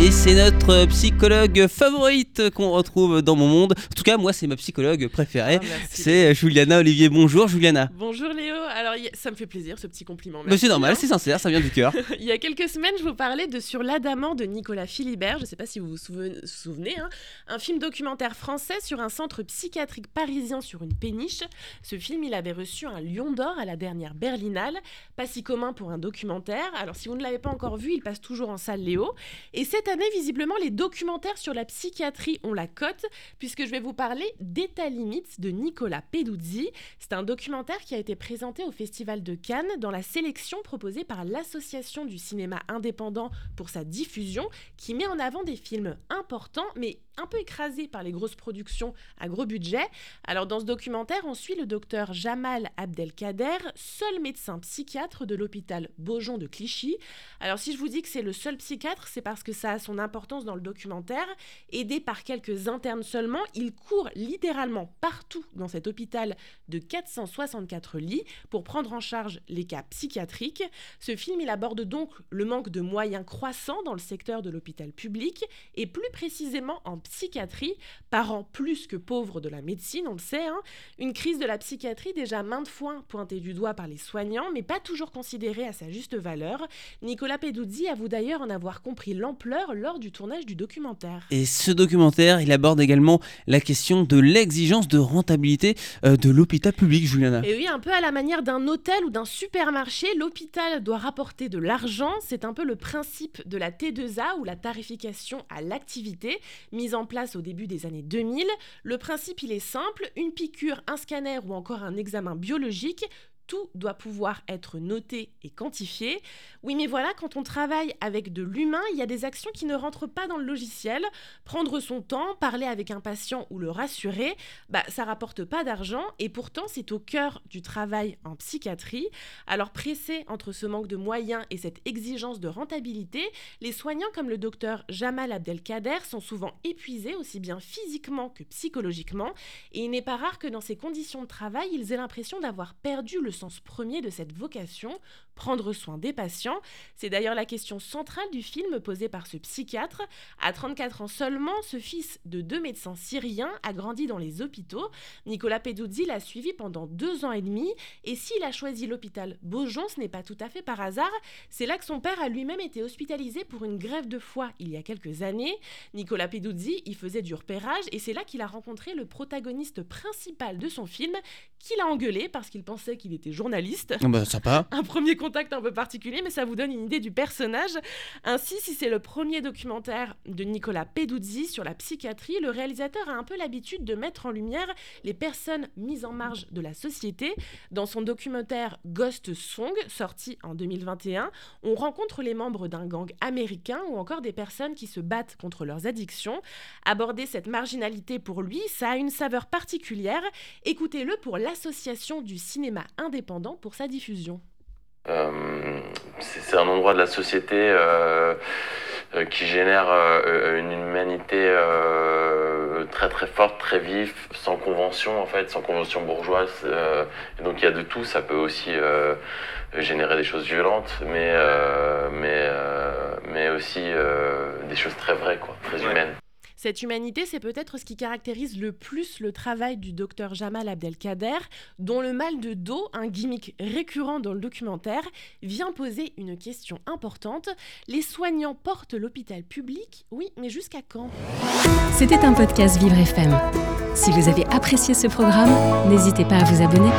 Et c'est notre psychologue favorite qu'on retrouve dans mon monde. En tout cas, moi, c'est ma psychologue préférée. Ah, c'est Juliana Olivier. Bonjour, Juliana. Bonjour Léo, alors ça me fait plaisir ce petit compliment. Mais c'est normal, c'est sincère, ça vient du cœur. Il y a quelques semaines, je vous parlais de Sur l'Adamant de Nicolas Philibert, je ne sais pas si vous vous souven- souvenez, hein, un film documentaire français sur un centre psychiatrique parisien sur une péniche. Ce film, il avait reçu un Lion d'Or à la dernière Berlinale, pas si commun pour un documentaire. Alors si vous ne l'avez pas encore vu, il passe toujours en salle Léo. Et cette année, visiblement, les documentaires sur la psychiatrie ont la cote, puisque je vais vous parler d'État limite de Nicolas Peduzzi. C'est un documentaire qui a été présenté au Festival de Cannes dans la sélection proposée par l'Association du cinéma indépendant pour sa diffusion, qui met en avant des films importants, mais un peu écrasés par les grosses productions à gros budget. Alors dans ce documentaire, on suit le docteur Jamal Abdelkader, seul médecin psychiatre de l'hôpital Beaujon de Clichy. Alors si je vous dis que c'est le seul psychiatre, c'est parce que ça son importance dans le documentaire. Aidé par quelques internes seulement, il court littéralement partout dans cet hôpital de 464 lits pour prendre en charge les cas psychiatriques. Ce film, il aborde donc le manque de moyens croissants dans le secteur de l'hôpital public et plus précisément en psychiatrie, parents plus que pauvres de la médecine, on le sait, hein. une crise de la psychiatrie déjà maintes fois pointée du doigt par les soignants, mais pas toujours considérée à sa juste valeur. Nicolas Peduzzi avoue d'ailleurs en avoir compris l'ampleur lors du tournage du documentaire. Et ce documentaire, il aborde également la question de l'exigence de rentabilité euh, de l'hôpital public, Juliana. Et oui, un peu à la manière d'un hôtel ou d'un supermarché, l'hôpital doit rapporter de l'argent. C'est un peu le principe de la T2A ou la tarification à l'activité, mise en place au début des années 2000. Le principe, il est simple, une piqûre, un scanner ou encore un examen biologique. Tout doit pouvoir être noté et quantifié. Oui, mais voilà, quand on travaille avec de l'humain, il y a des actions qui ne rentrent pas dans le logiciel. Prendre son temps, parler avec un patient ou le rassurer, bah, ça rapporte pas d'argent et pourtant c'est au cœur du travail en psychiatrie. Alors pressés entre ce manque de moyens et cette exigence de rentabilité, les soignants comme le docteur Jamal Abdelkader sont souvent épuisés aussi bien physiquement que psychologiquement et il n'est pas rare que dans ces conditions de travail, ils aient l'impression d'avoir perdu le sens premier de cette vocation, prendre soin des patients. C'est d'ailleurs la question centrale du film posé par ce psychiatre. À 34 ans seulement, ce fils de deux médecins syriens a grandi dans les hôpitaux. Nicolas Peduzzi l'a suivi pendant deux ans et demi. Et s'il a choisi l'hôpital Beaujon, ce n'est pas tout à fait par hasard. C'est là que son père a lui-même été hospitalisé pour une grève de foie il y a quelques années. Nicolas Peduzzi y faisait du repérage et c'est là qu'il a rencontré le protagoniste principal de son film, qu'il a engueulé parce qu'il pensait qu'il était journaliste Ah bah, sympa. un premier contact un peu particulier, mais ça vous donne une idée du personnage. Ainsi, si c'est le premier documentaire de Nicolas Peduzzi sur la psychiatrie, le réalisateur a un peu l'habitude de mettre en lumière les personnes mises en marge de la société. Dans son documentaire Ghost Song, sorti en 2021, on rencontre les membres d'un gang américain ou encore des personnes qui se battent contre leurs addictions. Aborder cette marginalité pour lui, ça a une saveur particulière. Écoutez-le pour l'Association du cinéma indépendant pour sa diffusion. Euh, c'est un endroit de la société euh, euh, qui génère euh, une humanité euh, très très forte, très vive, sans convention en fait, sans convention bourgeoise. euh, et donc il y a de tout. Ça peut aussi euh, générer des choses violentes, mais euh, mais euh, mais aussi euh, des choses très vraies, quoi, très Ouais. humaines. Cette humanité, c'est peut-être ce qui caractérise le plus le travail du docteur Jamal Abdelkader, dont le mal de dos, un gimmick récurrent dans le documentaire, vient poser une question importante. Les soignants portent l'hôpital public, oui, mais jusqu'à quand? C'était un podcast Vivre FM. Si vous avez apprécié ce programme, n'hésitez pas à vous abonner.